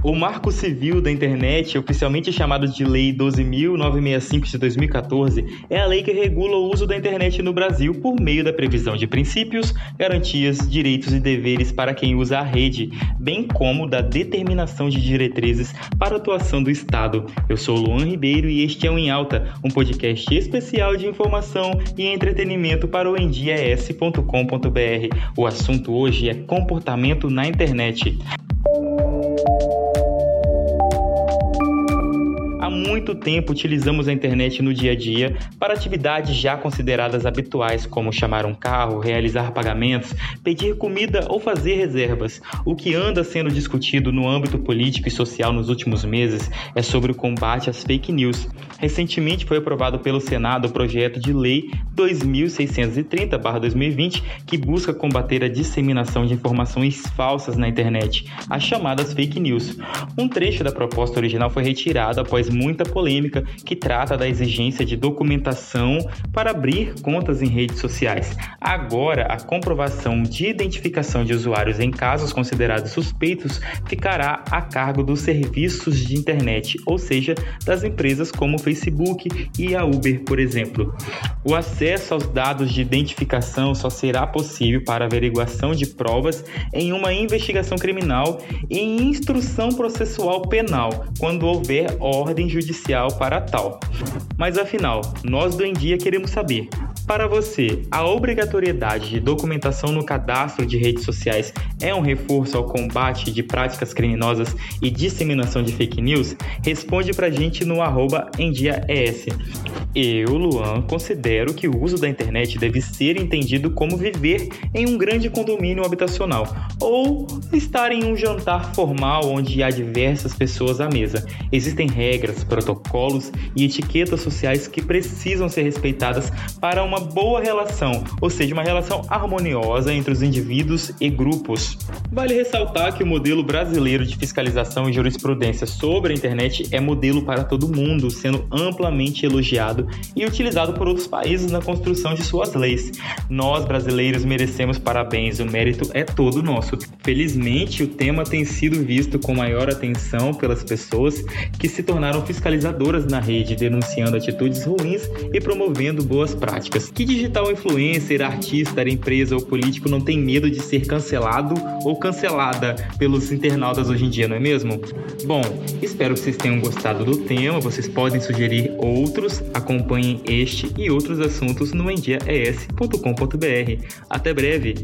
O Marco Civil da Internet, oficialmente chamado de Lei 12.965 de 2014, é a lei que regula o uso da internet no Brasil por meio da previsão de princípios, garantias, direitos e deveres para quem usa a rede, bem como da determinação de diretrizes para a atuação do Estado. Eu sou Luan Ribeiro e este é o Em Alta, um podcast especial de informação e entretenimento para o endias.com.br. O assunto hoje é comportamento na internet. Muito tempo utilizamos a internet no dia a dia para atividades já consideradas habituais, como chamar um carro, realizar pagamentos, pedir comida ou fazer reservas. O que anda sendo discutido no âmbito político e social nos últimos meses é sobre o combate às fake news. Recentemente foi aprovado pelo Senado o projeto de lei 2630/2020 que busca combater a disseminação de informações falsas na internet, as chamadas fake news. Um trecho da proposta original foi retirado após muita polêmica que trata da exigência de documentação para abrir contas em redes sociais. Agora, a comprovação de identificação de usuários em casos considerados suspeitos ficará a cargo dos serviços de internet, ou seja, das empresas como o Facebook e a Uber, por exemplo. O acesso aos dados de identificação só será possível para averiguação de provas em uma investigação criminal e instrução processual penal, quando houver ordem judicial judicial para tal. Mas afinal, nós do Em Dia queremos saber: para você, a obrigatoriedade de documentação no cadastro de redes sociais é um reforço ao combate de práticas criminosas e disseminação de fake news? Responde pra gente no arroba EnDiaES. Eu, Luan, considero que o uso da internet deve ser entendido como viver em um grande condomínio habitacional ou estar em um jantar formal onde há diversas pessoas à mesa. Existem regras, protocolos e etiquetas sociais que precisam ser respeitadas para uma boa relação, ou seja, uma relação harmoniosa entre os indivíduos e grupos. Vale ressaltar que o modelo brasileiro de fiscalização e jurisprudência sobre a internet é modelo para todo mundo, sendo amplamente elogiado e utilizado por outros países na construção de suas leis. Nós, brasileiros, merecemos parabéns, o mérito é todo nosso. Felizmente, o tema tem sido visto com maior atenção pelas pessoas que se tornaram fiscalizadoras na rede, denunciando atitudes ruins e promovendo boas práticas. Que digital influencer, artista, empresa ou político não tem medo de ser cancelado ou cancelada pelos internautas hoje em dia, não é mesmo? Bom, espero que vocês tenham gostado do tema. Vocês podem sugerir outros. Acompanhem este e outros assuntos no endiaes.com.br. Até breve!